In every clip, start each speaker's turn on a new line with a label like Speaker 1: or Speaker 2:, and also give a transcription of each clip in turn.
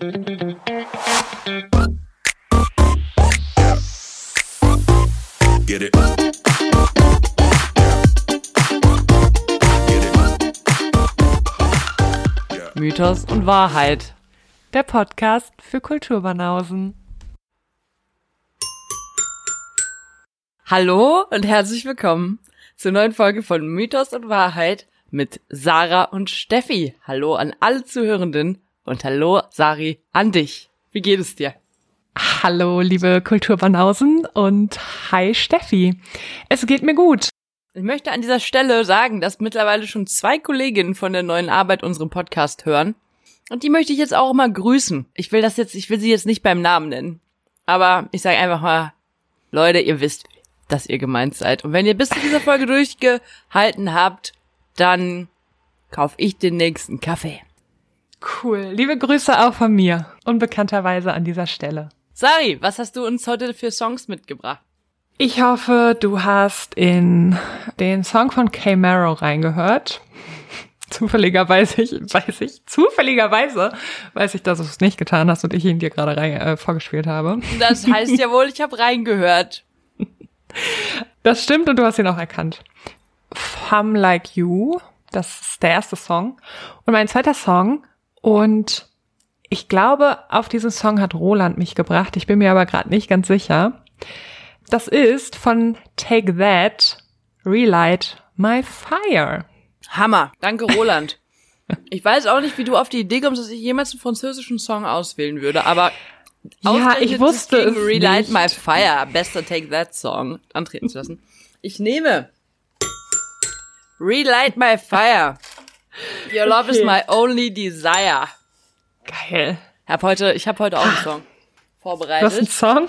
Speaker 1: Get it.
Speaker 2: Mythos und Wahrheit. Der Podcast für Kulturbanausen. Hallo und herzlich willkommen zur neuen Folge von Mythos und Wahrheit mit Sarah und Steffi. Hallo an alle Zuhörenden und hallo Sari an dich. Wie geht es dir?
Speaker 3: Hallo, liebe Kulturbanausen und hi Steffi. Es geht mir gut.
Speaker 2: Ich möchte an dieser Stelle sagen, dass mittlerweile schon zwei Kolleginnen von der neuen Arbeit unseren Podcast hören. Und die möchte ich jetzt auch mal grüßen. Ich will das jetzt, ich will sie jetzt nicht beim Namen nennen. Aber ich sage einfach mal, Leute, ihr wisst, dass ihr gemeint seid. Und wenn ihr bis zu dieser Folge durchgehalten habt, dann kauf ich den nächsten Kaffee.
Speaker 3: Cool. Liebe Grüße auch von mir. Unbekannterweise an dieser Stelle.
Speaker 2: Sari, was hast du uns heute für Songs mitgebracht?
Speaker 3: Ich hoffe, du hast in den Song von K. Marrow reingehört. Zufälligerweise, ich, weiß ich, zufälligerweise weiß ich, dass du es nicht getan hast und ich ihn dir gerade rein, äh, vorgespielt habe.
Speaker 2: Das heißt ja wohl, ich habe reingehört.
Speaker 3: Das stimmt und du hast ihn auch erkannt. Femme Like You, das ist der erste Song. Und mein zweiter Song und ich glaube, auf diesen Song hat Roland mich gebracht. Ich bin mir aber gerade nicht ganz sicher. Das ist von Take That, Relight My Fire.
Speaker 2: Hammer. Danke, Roland. Ich weiß auch nicht, wie du auf die Idee kommst, dass ich jemals einen französischen Song auswählen würde, aber
Speaker 3: ja, ich wusste es
Speaker 2: Relight
Speaker 3: nicht.
Speaker 2: My Fire, bester Take That Song antreten zu lassen. Ich nehme Relight My Fire. Your love is
Speaker 3: Okay.
Speaker 2: my only desire.
Speaker 3: Geil.
Speaker 2: Ich habe heute, ich habe heute auch einen Song
Speaker 3: Du hast einen
Speaker 2: vorbereitet.
Speaker 3: Song?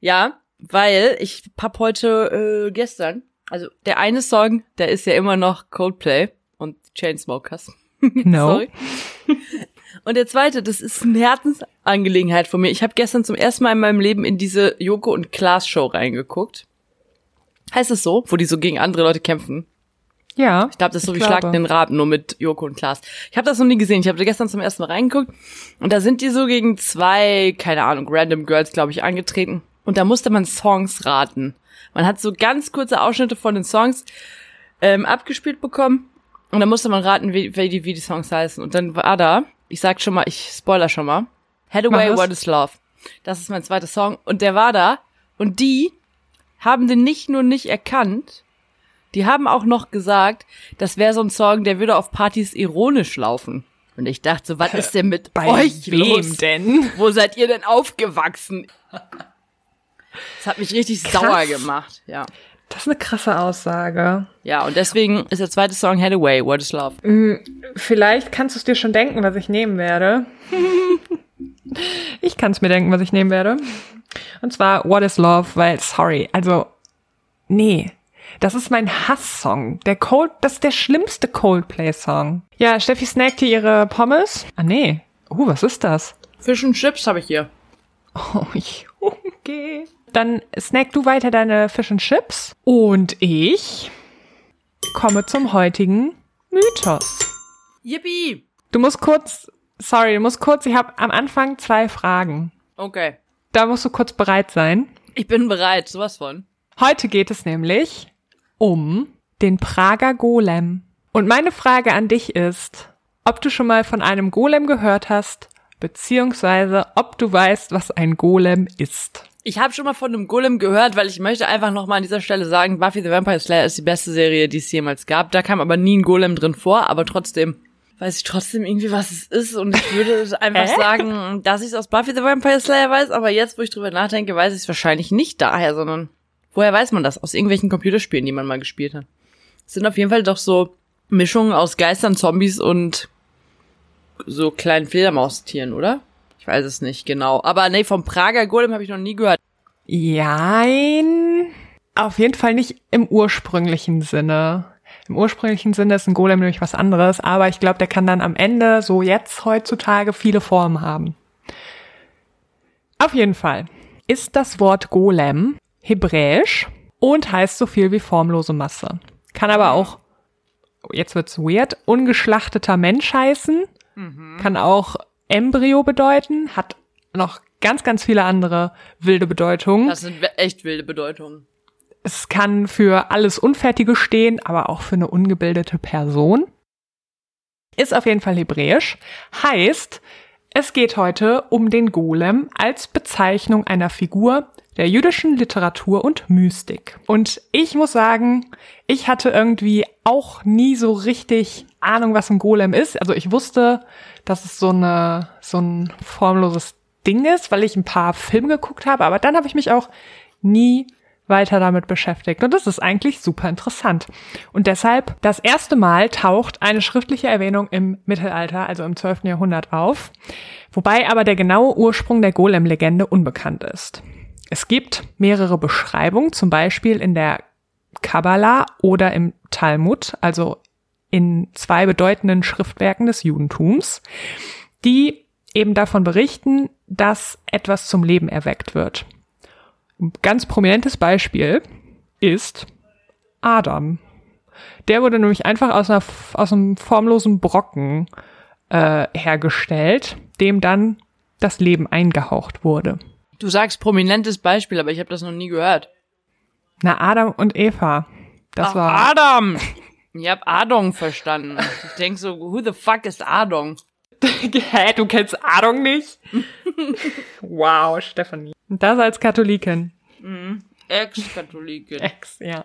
Speaker 2: Ja, weil ich hab heute äh, gestern, also der eine Song, der ist ja immer noch Coldplay und Chainsmokers.
Speaker 3: No.
Speaker 2: Sorry. Und der zweite, das ist eine Herzensangelegenheit von mir. Ich habe gestern zum ersten Mal in meinem Leben in diese Joko und Klaas Show reingeguckt. Heißt es so, wo die so gegen andere Leute kämpfen?
Speaker 3: Ja.
Speaker 2: Ich glaube, das ist so wie. Schlag den Raben, nur mit Joko und Klaas. Ich habe das noch nie gesehen. Ich habe gestern zum ersten Mal reingeguckt und da sind die so gegen zwei, keine Ahnung, random Girls, glaube ich, angetreten. Und da musste man Songs raten. Man hat so ganz kurze Ausschnitte von den Songs ähm, abgespielt bekommen und dann musste man raten, wie, wie, die, wie die Songs heißen. Und dann war da, ich sag schon mal, ich spoiler schon mal, Hathaway,
Speaker 3: Mach es.
Speaker 2: What is Love. Das ist mein zweiter Song. Und der war da und die haben den nicht nur nicht erkannt, die haben auch noch gesagt, das wäre so ein Song, der würde auf Partys ironisch laufen. Und ich dachte so, was ist denn mit
Speaker 3: Bei
Speaker 2: euch
Speaker 3: wem
Speaker 2: los?
Speaker 3: denn?
Speaker 2: Wo seid ihr denn aufgewachsen? Das hat mich richtig
Speaker 3: Krass.
Speaker 2: sauer gemacht, ja.
Speaker 3: Das ist eine krasse Aussage.
Speaker 2: Ja, und deswegen ist der zweite Song Hathaway, What is Love.
Speaker 3: Vielleicht kannst du es dir schon denken, was ich nehmen werde. ich kann es mir denken, was ich nehmen werde. Und zwar What is Love, weil, sorry, also, nee. Das ist mein Hasssong. Der Cold, das ist der schlimmste Coldplay-Song. Ja, Steffi snackt hier ihre Pommes. Ah, nee. Uh, was ist das?
Speaker 2: Fish und Chips habe ich hier.
Speaker 3: Oh, okay. Dann snack du weiter deine Fish and Chips. Und ich komme zum heutigen Mythos.
Speaker 2: Yippie!
Speaker 3: Du musst kurz, sorry, du musst kurz, ich habe am Anfang zwei Fragen.
Speaker 2: Okay.
Speaker 3: Da musst du kurz bereit sein.
Speaker 2: Ich bin bereit, sowas von.
Speaker 3: Heute geht es nämlich um den Prager Golem. Und meine Frage an dich ist, ob du schon mal von einem Golem gehört hast, beziehungsweise ob du weißt, was ein Golem ist.
Speaker 2: Ich habe schon mal von einem Golem gehört, weil ich möchte einfach noch mal an dieser Stelle sagen, Buffy the Vampire Slayer ist die beste Serie, die es jemals gab. Da kam aber nie ein Golem drin vor, aber trotzdem weiß ich trotzdem irgendwie, was es ist und ich würde einfach sagen, dass ich es aus Buffy the Vampire Slayer weiß, aber jetzt, wo ich drüber nachdenke, weiß ich es wahrscheinlich nicht daher, sondern woher weiß man das? Aus irgendwelchen Computerspielen, die man mal gespielt hat. Es sind auf jeden Fall doch so Mischungen aus Geistern, Zombies und so kleinen Fledermaustieren, oder? Ich weiß es nicht genau. Aber nee, vom Prager Golem habe ich noch nie gehört.
Speaker 3: Jein. Auf jeden Fall nicht im ursprünglichen Sinne. Im ursprünglichen Sinne ist ein Golem nämlich was anderes, aber ich glaube, der kann dann am Ende, so jetzt heutzutage, viele Formen haben. Auf jeden Fall ist das Wort Golem hebräisch und heißt so viel wie formlose Masse. Kann aber auch, jetzt wird's weird, ungeschlachteter Mensch heißen. Kann auch Embryo bedeuten, hat noch ganz, ganz viele andere wilde Bedeutungen.
Speaker 2: Das sind echt wilde Bedeutungen.
Speaker 3: Es kann für alles Unfertige stehen, aber auch für eine ungebildete Person. Ist auf jeden Fall hebräisch. Heißt, es geht heute um den Golem als Bezeichnung einer Figur der jüdischen Literatur und Mystik. Und ich muss sagen, ich hatte irgendwie auch nie so richtig Ahnung, was ein Golem ist. Also ich wusste, dass es so eine, so ein formloses Ding ist, weil ich ein paar Filme geguckt habe, aber dann habe ich mich auch nie weiter damit beschäftigt. Und das ist eigentlich super interessant. Und deshalb, das erste Mal taucht eine schriftliche Erwähnung im Mittelalter, also im 12. Jahrhundert auf, wobei aber der genaue Ursprung der Golem-Legende unbekannt ist. Es gibt mehrere Beschreibungen, zum Beispiel in der Kabbalah oder im Talmud, also in zwei bedeutenden Schriftwerken des Judentums, die eben davon berichten, dass etwas zum Leben erweckt wird. Ein ganz prominentes Beispiel ist Adam. Der wurde nämlich einfach aus, einer, aus einem formlosen Brocken äh, hergestellt, dem dann das Leben eingehaucht wurde.
Speaker 2: Du sagst prominentes Beispiel, aber ich habe das noch nie gehört.
Speaker 3: Na, Adam und Eva. Das
Speaker 2: Ach,
Speaker 3: war.
Speaker 2: Adam! Ich hab Adong verstanden. Ich denk so, who the fuck ist Adong?
Speaker 3: Hä, du kennst Adong nicht? wow, Stefanie. Und das als Katholikin.
Speaker 2: Mhm. Ex-Katholikin.
Speaker 3: Ex, ja.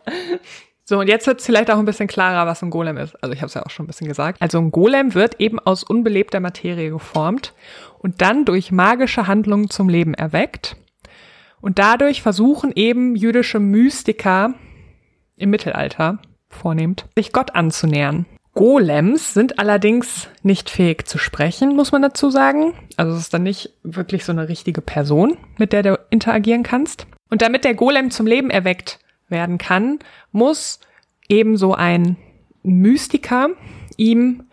Speaker 3: So, und jetzt wird es vielleicht auch ein bisschen klarer, was ein Golem ist. Also ich habe es ja auch schon ein bisschen gesagt. Also ein Golem wird eben aus unbelebter Materie geformt und dann durch magische Handlungen zum Leben erweckt. Und dadurch versuchen eben jüdische Mystiker im Mittelalter vornehmend, sich Gott anzunähern. Golems sind allerdings nicht fähig zu sprechen, muss man dazu sagen. Also es ist dann nicht wirklich so eine richtige Person, mit der du interagieren kannst. Und damit der Golem zum Leben erweckt werden kann, muss ebenso ein Mystiker ihm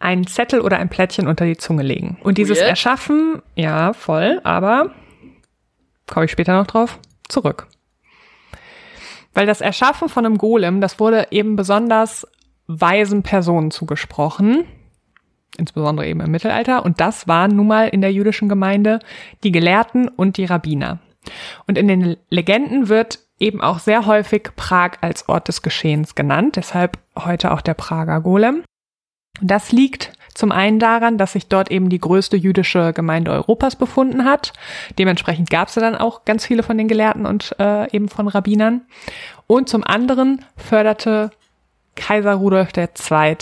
Speaker 3: einen Zettel oder ein Plättchen unter die Zunge legen. Und dieses
Speaker 2: Weird.
Speaker 3: Erschaffen, ja, voll, aber komme ich später noch drauf zurück. Weil das Erschaffen von einem Golem, das wurde eben besonders weisen Personen zugesprochen, insbesondere eben im Mittelalter, und das waren nun mal in der jüdischen Gemeinde die Gelehrten und die Rabbiner. Und in den Legenden wird eben auch sehr häufig Prag als Ort des Geschehens genannt, deshalb heute auch der Prager Golem. Das liegt zum einen daran, dass sich dort eben die größte jüdische Gemeinde Europas befunden hat. Dementsprechend gab es dann auch ganz viele von den Gelehrten und äh, eben von Rabbinern. Und zum anderen förderte Kaiser Rudolf II.,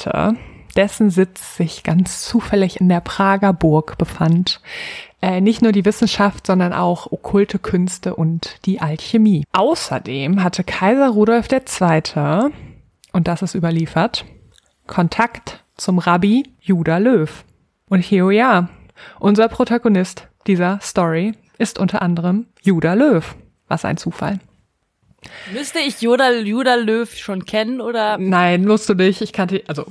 Speaker 3: dessen Sitz sich ganz zufällig in der Prager Burg befand, äh, nicht nur die Wissenschaft, sondern auch okkulte Künste und die Alchemie. Außerdem hatte Kaiser Rudolf II., und das ist überliefert, Kontakt zum Rabbi Judah Löw. Und hier, oh ja, unser Protagonist dieser Story ist unter anderem Judah Löw. Was ein Zufall.
Speaker 2: Müsste ich Yoda, Judah Löw schon kennen oder?
Speaker 3: Nein, musst du nicht. Ich kannte, also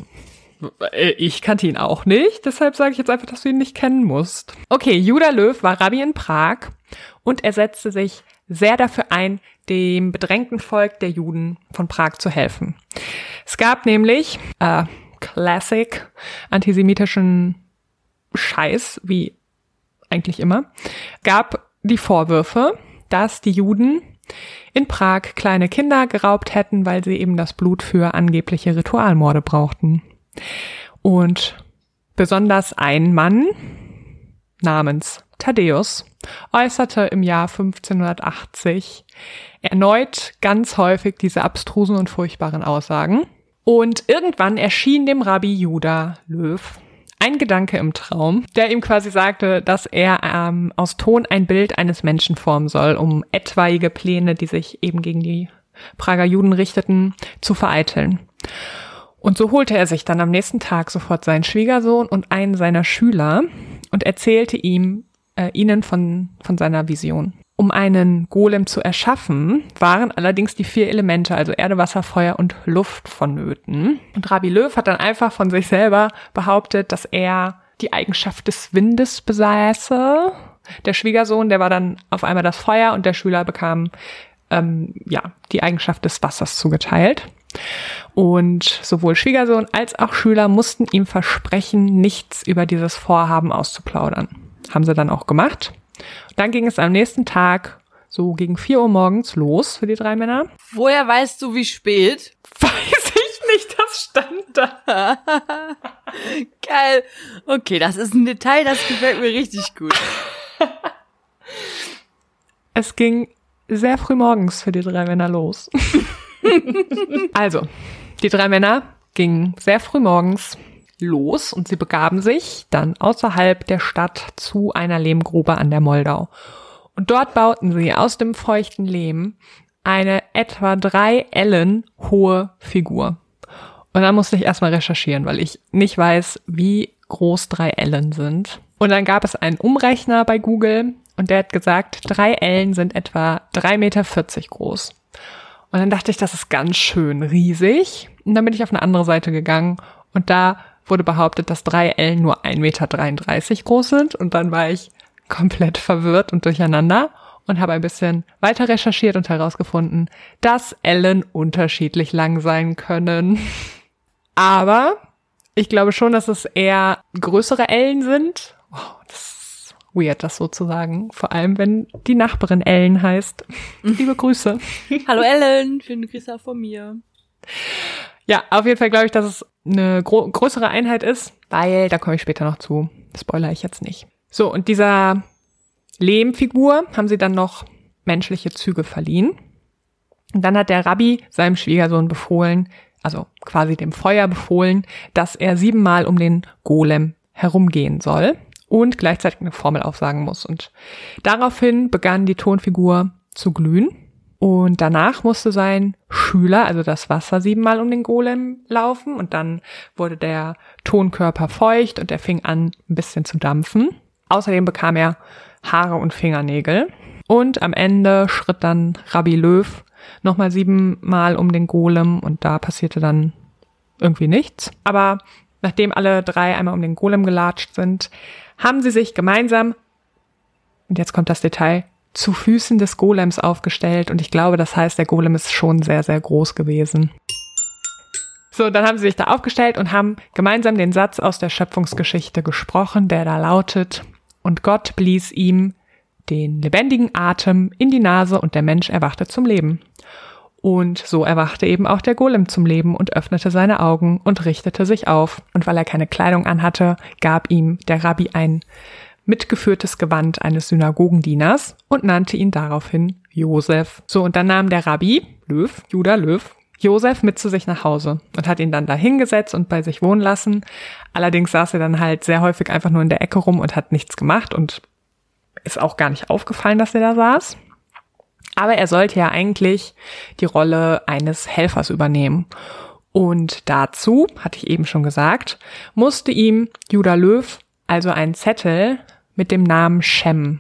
Speaker 3: äh, ich kannte ihn auch nicht, deshalb sage ich jetzt einfach, dass du ihn nicht kennen musst. Okay, Judah Löw war Rabbi in Prag und er setzte sich sehr dafür ein, dem bedrängten Volk der Juden von Prag zu helfen. Es gab nämlich äh, Classic antisemitischen Scheiß, wie eigentlich immer, gab die Vorwürfe, dass die Juden in Prag kleine Kinder geraubt hätten, weil sie eben das Blut für angebliche Ritualmorde brauchten. Und besonders ein Mann namens Thaddäus äußerte im Jahr 1580 erneut ganz häufig diese abstrusen und furchtbaren Aussagen. Und irgendwann erschien dem Rabbi Judah Löw ein Gedanke im Traum, der ihm quasi sagte, dass er ähm, aus Ton ein Bild eines Menschen formen soll, um etwaige Pläne, die sich eben gegen die Prager Juden richteten, zu vereiteln. Und so holte er sich dann am nächsten Tag sofort seinen Schwiegersohn und einen seiner Schüler und erzählte ihm äh, ihnen von, von seiner Vision. Um einen Golem zu erschaffen, waren allerdings die vier Elemente, also Erde, Wasser, Feuer und Luft vonnöten. Und Rabbi Löw hat dann einfach von sich selber behauptet, dass er die Eigenschaft des Windes besäße. Der Schwiegersohn, der war dann auf einmal das Feuer und der Schüler bekam ähm, ja die Eigenschaft des Wassers zugeteilt. Und sowohl Schwiegersohn als auch Schüler mussten ihm versprechen, nichts über dieses Vorhaben auszuplaudern. Haben sie dann auch gemacht. Dann ging es am nächsten Tag so gegen 4 Uhr morgens los für die drei Männer.
Speaker 2: Woher weißt du, wie spät?
Speaker 3: Weiß ich nicht, das stand da.
Speaker 2: Geil. Okay, das ist ein Detail, das gefällt mir richtig gut.
Speaker 3: Es ging sehr früh morgens für die drei Männer los. also, die drei Männer gingen sehr früh morgens los und sie begaben sich dann außerhalb der Stadt zu einer Lehmgrube an der Moldau. Und dort bauten sie aus dem feuchten Lehm eine etwa drei Ellen hohe Figur. Und dann musste ich erstmal recherchieren, weil ich nicht weiß, wie groß drei Ellen sind. Und dann gab es einen Umrechner bei Google und der hat gesagt, drei Ellen sind etwa drei Meter vierzig groß. Und dann dachte ich, das ist ganz schön riesig. Und dann bin ich auf eine andere Seite gegangen und da wurde behauptet, dass drei Ellen nur ein Meter dreiunddreißig groß sind. Und dann war ich komplett verwirrt und durcheinander und habe ein bisschen weiter recherchiert und herausgefunden, dass Ellen unterschiedlich lang sein können. Aber ich glaube schon, dass es eher größere Ellen sind. Oh, das ist weird, das so zu sagen. Vor allem, wenn die Nachbarin Ellen heißt. Liebe Grüße.
Speaker 2: Hallo Ellen, schöne Grüße auch von mir.
Speaker 3: Ja, auf jeden Fall glaube ich, dass es eine größere Einheit ist, weil da komme ich später noch zu. Spoiler ich jetzt nicht. So, und dieser Lehmfigur haben sie dann noch menschliche Züge verliehen. Und dann hat der Rabbi seinem Schwiegersohn befohlen, also quasi dem Feuer befohlen, dass er siebenmal um den Golem herumgehen soll und gleichzeitig eine Formel aufsagen muss. Und daraufhin begann die Tonfigur zu glühen. Und danach musste sein Schüler, also das Wasser, siebenmal um den Golem laufen. Und dann wurde der Tonkörper feucht und er fing an, ein bisschen zu dampfen. Außerdem bekam er Haare und Fingernägel. Und am Ende schritt dann Rabbi Löw nochmal siebenmal um den Golem und da passierte dann irgendwie nichts. Aber nachdem alle drei einmal um den Golem gelatscht sind, haben sie sich gemeinsam, und jetzt kommt das Detail, zu Füßen des Golems aufgestellt und ich glaube, das heißt, der Golem ist schon sehr, sehr groß gewesen. So, dann haben sie sich da aufgestellt und haben gemeinsam den Satz aus der Schöpfungsgeschichte gesprochen, der da lautet, und Gott blies ihm den lebendigen Atem in die Nase und der Mensch erwachte zum Leben. Und so erwachte eben auch der Golem zum Leben und öffnete seine Augen und richtete sich auf. Und weil er keine Kleidung anhatte, gab ihm der Rabbi ein mitgeführtes Gewand eines Synagogendieners und nannte ihn daraufhin Josef. So, und dann nahm der Rabbi, Löw, Judah Löw, Josef mit zu sich nach Hause und hat ihn dann da hingesetzt und bei sich wohnen lassen. Allerdings saß er dann halt sehr häufig einfach nur in der Ecke rum und hat nichts gemacht und ist auch gar nicht aufgefallen, dass er da saß. Aber er sollte ja eigentlich die Rolle eines Helfers übernehmen. Und dazu, hatte ich eben schon gesagt, musste ihm Judah Löw also einen Zettel mit dem Namen Shem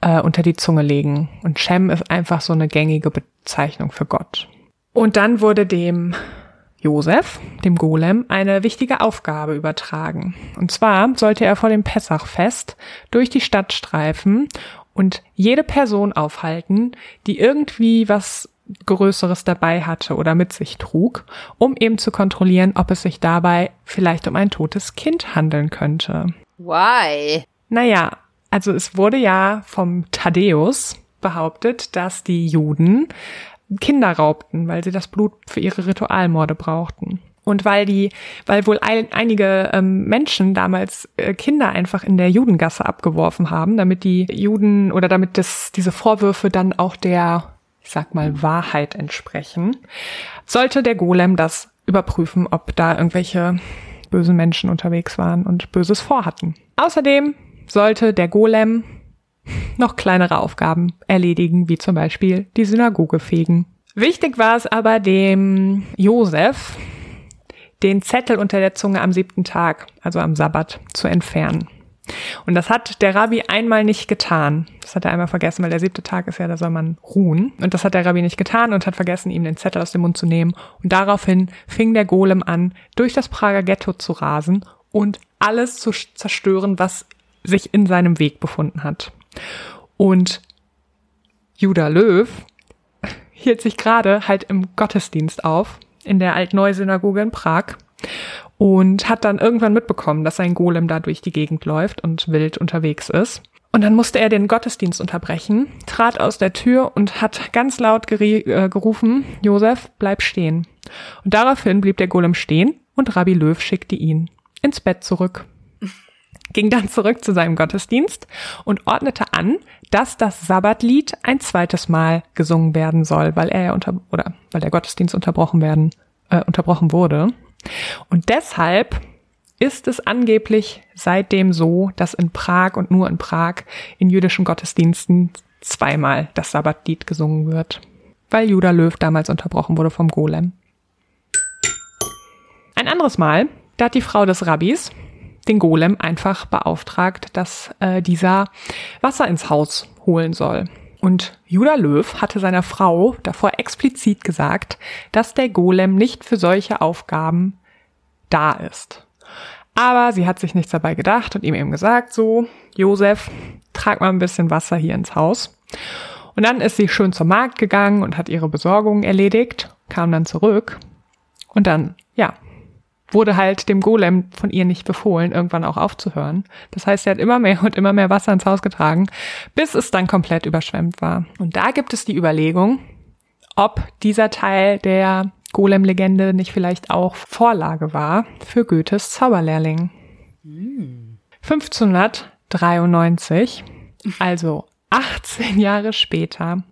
Speaker 3: äh, unter die Zunge legen. Und Shem ist einfach so eine gängige Bezeichnung für Gott. Und dann wurde dem Josef, dem Golem, eine wichtige Aufgabe übertragen. Und zwar sollte er vor dem Pessachfest durch die Stadt streifen und jede Person aufhalten, die irgendwie was Größeres dabei hatte oder mit sich trug, um eben zu kontrollieren, ob es sich dabei vielleicht um ein totes Kind handeln könnte.
Speaker 2: Why?
Speaker 3: Naja, also es wurde ja vom Thaddäus behauptet, dass die Juden Kinder raubten, weil sie das Blut für ihre Ritualmorde brauchten. Und weil die, weil wohl ein, einige ähm, Menschen damals äh, Kinder einfach in der Judengasse abgeworfen haben, damit die Juden oder damit das, diese Vorwürfe dann auch der, ich sag mal, Wahrheit entsprechen, sollte der Golem das überprüfen, ob da irgendwelche bösen Menschen unterwegs waren und Böses vorhatten. Außerdem sollte der Golem noch kleinere Aufgaben erledigen, wie zum Beispiel die Synagoge fegen. Wichtig war es aber dem Josef, den Zettel unter der Zunge am siebten Tag, also am Sabbat, zu entfernen. Und das hat der Rabbi einmal nicht getan. Das hat er einmal vergessen, weil der siebte Tag ist ja, da soll man ruhen. Und das hat der Rabbi nicht getan und hat vergessen, ihm den Zettel aus dem Mund zu nehmen. Und daraufhin fing der Golem an, durch das Prager Ghetto zu rasen und alles zu zerstören, was sich in seinem Weg befunden hat. Und Judah Löw hielt sich gerade halt im Gottesdienst auf, in der Altneu-Synagoge in Prag und hat dann irgendwann mitbekommen, dass sein Golem da durch die Gegend läuft und wild unterwegs ist. Und dann musste er den Gottesdienst unterbrechen, trat aus der Tür und hat ganz laut äh, gerufen, Josef, bleib stehen. Und daraufhin blieb der Golem stehen und Rabbi Löw schickte ihn ins Bett zurück. Ging dann zurück zu seinem Gottesdienst und ordnete an, dass das Sabbatlied ein zweites Mal gesungen werden soll, weil er unter oder weil der Gottesdienst unterbrochen werden äh, unterbrochen wurde. Und deshalb ist es angeblich seitdem so, dass in Prag und nur in Prag in jüdischen Gottesdiensten zweimal das Sabbatlied gesungen wird, weil Judah Löw damals unterbrochen wurde vom Golem. Ein anderes Mal, da hat die Frau des Rabbis den Golem einfach beauftragt, dass äh, dieser Wasser ins Haus holen soll. Und Judah Löw hatte seiner Frau davor explizit gesagt, dass der Golem nicht für solche Aufgaben da ist. Aber sie hat sich nichts dabei gedacht und ihm eben gesagt, so, Josef, trag mal ein bisschen Wasser hier ins Haus. Und dann ist sie schön zum Markt gegangen und hat ihre Besorgungen erledigt, kam dann zurück und dann, ja, wurde halt dem Golem von ihr nicht befohlen, irgendwann auch aufzuhören. Das heißt, er hat immer mehr und immer mehr Wasser ins Haus getragen, bis es dann komplett überschwemmt war. Und da gibt es die Überlegung, ob dieser Teil der Golem-Legende nicht vielleicht auch Vorlage war für Goethes Zauberlehrling. Mm. 1593, also 18 Jahre später,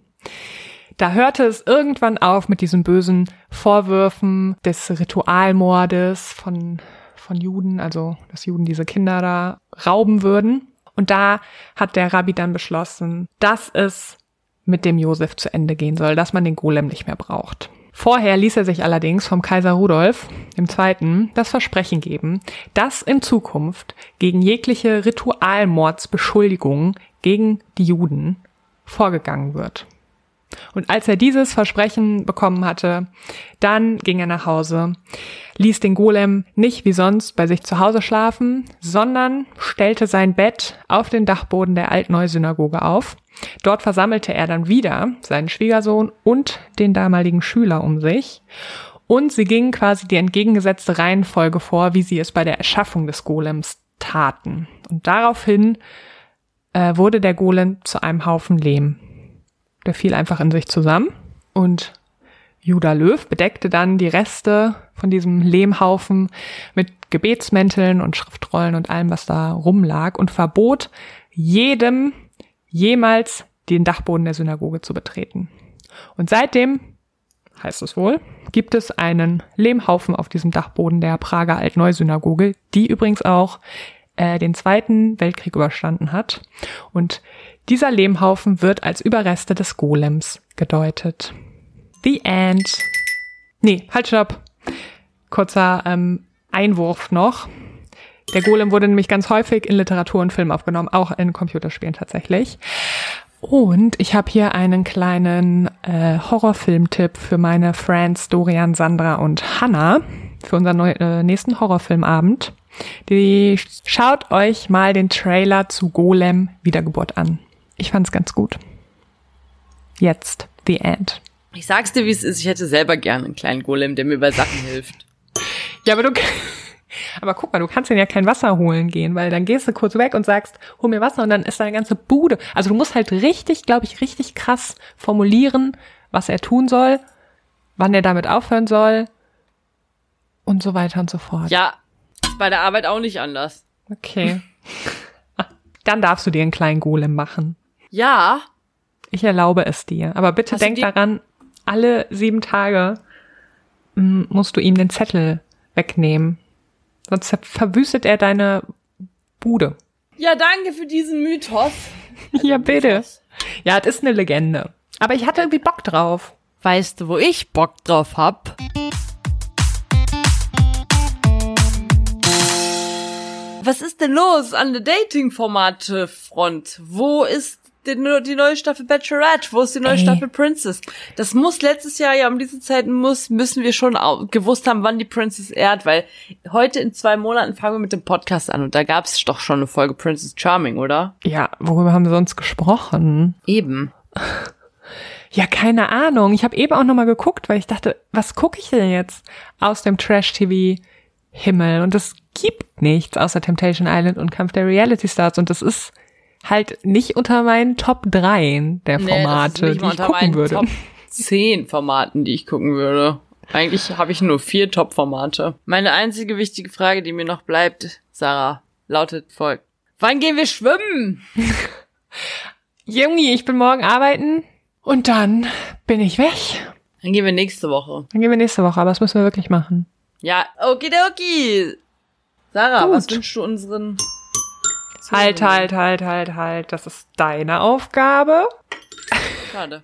Speaker 3: da hörte es irgendwann auf mit diesen bösen Vorwürfen des Ritualmordes von, von Juden, also dass Juden diese Kinder da rauben würden. Und da hat der Rabbi dann beschlossen, dass es mit dem Josef zu Ende gehen soll, dass man den Golem nicht mehr braucht. Vorher ließ er sich allerdings vom Kaiser Rudolf II. das Versprechen geben, dass in Zukunft gegen jegliche Ritualmordsbeschuldigungen gegen die Juden vorgegangen wird. Und als er dieses Versprechen bekommen hatte, dann ging er nach Hause, ließ den Golem nicht wie sonst bei sich zu Hause schlafen, sondern stellte sein Bett auf den Dachboden der Altneu-Synagoge auf. Dort versammelte er dann wieder seinen Schwiegersohn und den damaligen Schüler um sich. Und sie gingen quasi die entgegengesetzte Reihenfolge vor, wie sie es bei der Erschaffung des Golems taten. Und daraufhin äh, wurde der Golem zu einem Haufen Lehm. Der fiel einfach in sich zusammen und Judah Löw bedeckte dann die Reste von diesem Lehmhaufen mit Gebetsmänteln und Schriftrollen und allem, was da rumlag und verbot jedem jemals den Dachboden der Synagoge zu betreten. Und seitdem, heißt es wohl, gibt es einen Lehmhaufen auf diesem Dachboden der Prager Altneu-Synagoge, die übrigens auch äh, den Zweiten Weltkrieg überstanden hat. Und dieser Lehmhaufen wird als Überreste des Golems gedeutet. The End. Nee, halt stopp. Kurzer ähm, Einwurf noch. Der Golem wurde nämlich ganz häufig in Literatur und Film aufgenommen, auch in Computerspielen tatsächlich. Und ich habe hier einen kleinen äh, Horrorfilmtipp für meine Friends Dorian, Sandra und Hannah für unseren neu, äh, nächsten Horrorfilmabend. Die schaut euch mal den Trailer zu Golem Wiedergeburt an. Ich fand's ganz gut. Jetzt, the end.
Speaker 2: Ich sag's dir, wie es ist. Ich hätte selber gerne einen kleinen Golem, der mir bei Sachen hilft.
Speaker 3: Ja, aber du, aber guck mal, du kannst den ja kein Wasser holen gehen, weil dann gehst du kurz weg und sagst, hol mir Wasser und dann ist deine ganze Bude. Also du musst halt richtig, glaube ich, richtig krass formulieren, was er tun soll, wann er damit aufhören soll und so weiter und so fort.
Speaker 2: Ja, bei der Arbeit auch nicht anders.
Speaker 3: Okay. dann darfst du dir einen kleinen Golem machen.
Speaker 2: Ja.
Speaker 3: Ich erlaube es dir. Aber bitte Hast denk daran, alle sieben Tage mm, musst du ihm den Zettel wegnehmen. Sonst verwüstet er deine Bude.
Speaker 2: Ja, danke für diesen Mythos.
Speaker 3: Also ja, bitte. Mythos. Ja, das ist eine Legende. Aber ich hatte irgendwie Bock drauf.
Speaker 2: Weißt du, wo ich Bock drauf hab? Was ist denn los an der Dating-Formate-Front? Wo ist die, die neue Staffel Bachelorette? Wo ist die neue Ey. Staffel Princess? Das muss letztes Jahr ja um diese Zeit muss, müssen wir schon gewusst haben, wann die Princess ehrt, weil heute in zwei Monaten fangen wir mit dem Podcast an und da gab es doch schon eine Folge Princess Charming, oder?
Speaker 3: Ja, worüber haben wir sonst gesprochen?
Speaker 2: Eben.
Speaker 3: Ja, keine Ahnung. Ich habe eben auch nochmal geguckt, weil ich dachte, was gucke ich denn jetzt aus dem Trash-TV-Himmel? Und es gibt nichts außer Temptation Island und Kampf der Reality Stars. Und das ist halt nicht unter meinen Top 3 der Formate,
Speaker 2: nee,
Speaker 3: die ich gucken würde.
Speaker 2: Top 10 Formaten, die ich gucken würde. Eigentlich habe ich nur vier Top-Formate. Meine einzige wichtige Frage, die mir noch bleibt, Sarah, lautet folgt. Wann gehen wir schwimmen?
Speaker 3: Junge, ich bin morgen arbeiten und dann bin ich weg.
Speaker 2: Dann gehen wir nächste Woche.
Speaker 3: Dann gehen wir nächste Woche, aber das müssen wir wirklich machen.
Speaker 2: Ja, okidoki. Sarah, Gut. was wünschst du unseren
Speaker 3: Halt, halt, halt, halt, halt. Das ist deine Aufgabe.
Speaker 2: Schade.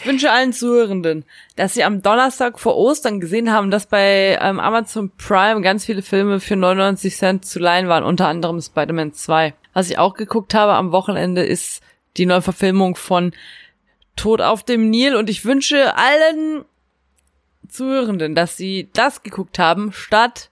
Speaker 2: Ich wünsche allen Zuhörenden, dass sie am Donnerstag vor Ostern gesehen haben, dass bei ähm, Amazon Prime ganz viele Filme für 99 Cent zu leihen waren, unter anderem Spider-Man 2. Was ich auch geguckt habe am Wochenende ist die Neuverfilmung von Tod auf dem Nil und ich wünsche allen Zuhörenden, dass sie das geguckt haben, statt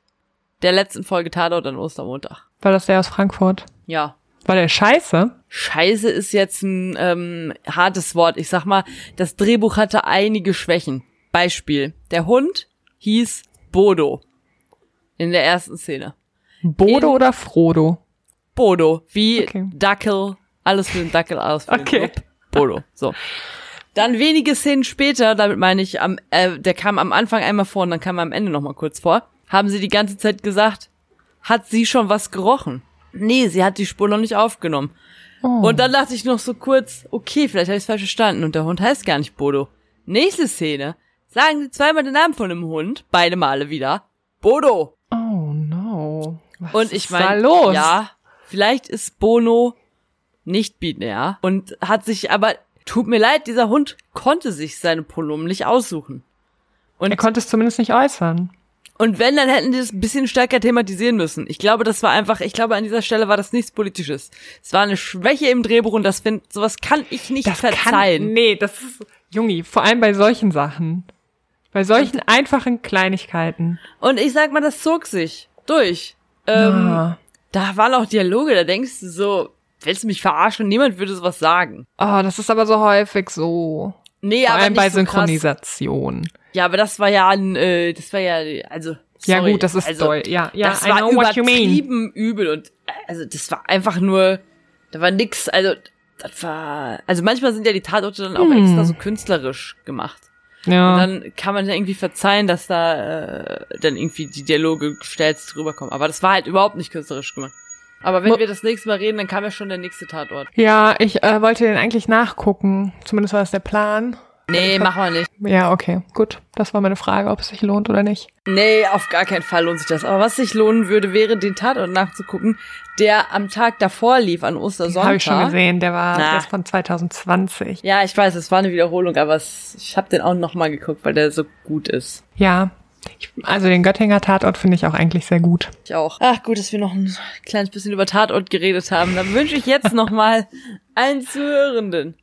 Speaker 2: der letzten Folge Tatort an Ostermontag.
Speaker 3: War das der aus Frankfurt?
Speaker 2: Ja.
Speaker 3: War der scheiße?
Speaker 2: Scheiße ist jetzt ein ähm, hartes Wort. Ich sag mal, das Drehbuch hatte einige Schwächen. Beispiel. Der Hund hieß Bodo. In der ersten Szene.
Speaker 3: Bodo In oder Frodo?
Speaker 2: Bodo. Wie okay. Dackel. Alles für den Dackel aus.
Speaker 3: okay.
Speaker 2: Bodo. So. Dann wenige Szenen später, damit meine ich, am, äh, der kam am Anfang einmal vor und dann kam er am Ende nochmal kurz vor, haben sie die ganze Zeit gesagt, hat sie schon was gerochen? Nee, sie hat die Spur noch nicht aufgenommen. Oh. Und dann dachte ich noch so kurz, okay, vielleicht habe ich es falsch verstanden und der Hund heißt gar nicht Bodo. Nächste Szene. Sagen sie zweimal den Namen von dem Hund, beide Male wieder. Bodo.
Speaker 3: Oh no.
Speaker 2: Was und ich meine, ja, vielleicht ist Bono nicht binär und hat sich aber, tut mir leid, dieser Hund konnte sich seine Pronomen nicht aussuchen.
Speaker 3: Und er konnte es zumindest nicht äußern.
Speaker 2: Und wenn, dann hätten die das ein bisschen stärker thematisieren müssen. Ich glaube, das war einfach, ich glaube, an dieser Stelle war das nichts Politisches. Es war eine Schwäche im Drehbuch und das find, sowas kann ich nicht das verzeihen.
Speaker 3: Kann, nee, das ist, Jungi, vor allem bei solchen Sachen. Bei solchen und, einfachen Kleinigkeiten.
Speaker 2: Und ich sag mal, das zog sich durch. Ähm, ja. Da waren auch Dialoge, da denkst du so, willst du mich verarschen? Niemand würde sowas sagen.
Speaker 3: Oh, das ist aber so häufig so. Nee, Vor aber allem bei so Synchronisation. Krass.
Speaker 2: Ja, aber das war ja ein, äh, das war ja, also.
Speaker 3: Sorry, ja gut, das ist also, doll. Ja, ja,
Speaker 2: das I war übertrieben übel und also das war einfach nur, da war nix, also das war, also manchmal sind ja die Tatorte dann auch hm. extra so künstlerisch gemacht. Ja. Und dann kann man ja irgendwie verzeihen, dass da äh, dann irgendwie die Dialoge gestellt drüber kommen. Aber das war halt überhaupt nicht künstlerisch gemacht. Aber wenn Mo wir das nächste Mal reden, dann kam ja schon der nächste Tatort.
Speaker 3: Ja, ich äh, wollte den eigentlich nachgucken. Zumindest war das der Plan.
Speaker 2: Nee, machen wir nicht.
Speaker 3: Ja, okay, gut. Das war meine Frage, ob es sich lohnt oder nicht.
Speaker 2: Nee, auf gar keinen Fall lohnt sich das. Aber was sich lohnen würde, wäre den Tatort nachzugucken, der am Tag davor lief, an Ostersonntag.
Speaker 3: Habe ich schon gesehen, der war der ist von 2020.
Speaker 2: Ja, ich weiß, es war eine Wiederholung, aber es, ich habe den auch nochmal geguckt, weil der so gut ist.
Speaker 3: Ja, also den Göttinger Tatort finde ich auch eigentlich sehr gut.
Speaker 2: Ich auch. Ach gut, dass wir noch ein kleines bisschen über Tatort geredet haben. Dann wünsche ich jetzt nochmal allen Zuhörenden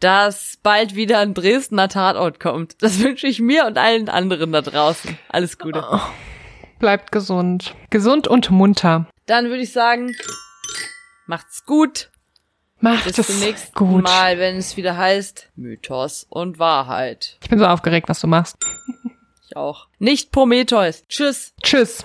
Speaker 2: dass bald wieder ein Dresdner Tatort kommt. Das wünsche ich mir und allen anderen da draußen. Alles Gute. Oh,
Speaker 3: bleibt gesund. Gesund und munter.
Speaker 2: Dann würde ich sagen, macht's gut.
Speaker 3: Macht Bis es zum nächsten gut.
Speaker 2: Mal, wenn es wieder heißt Mythos und Wahrheit.
Speaker 3: Ich bin so aufgeregt, was du machst.
Speaker 2: Ich auch. Nicht Prometheus. Tschüss.
Speaker 3: Tschüss.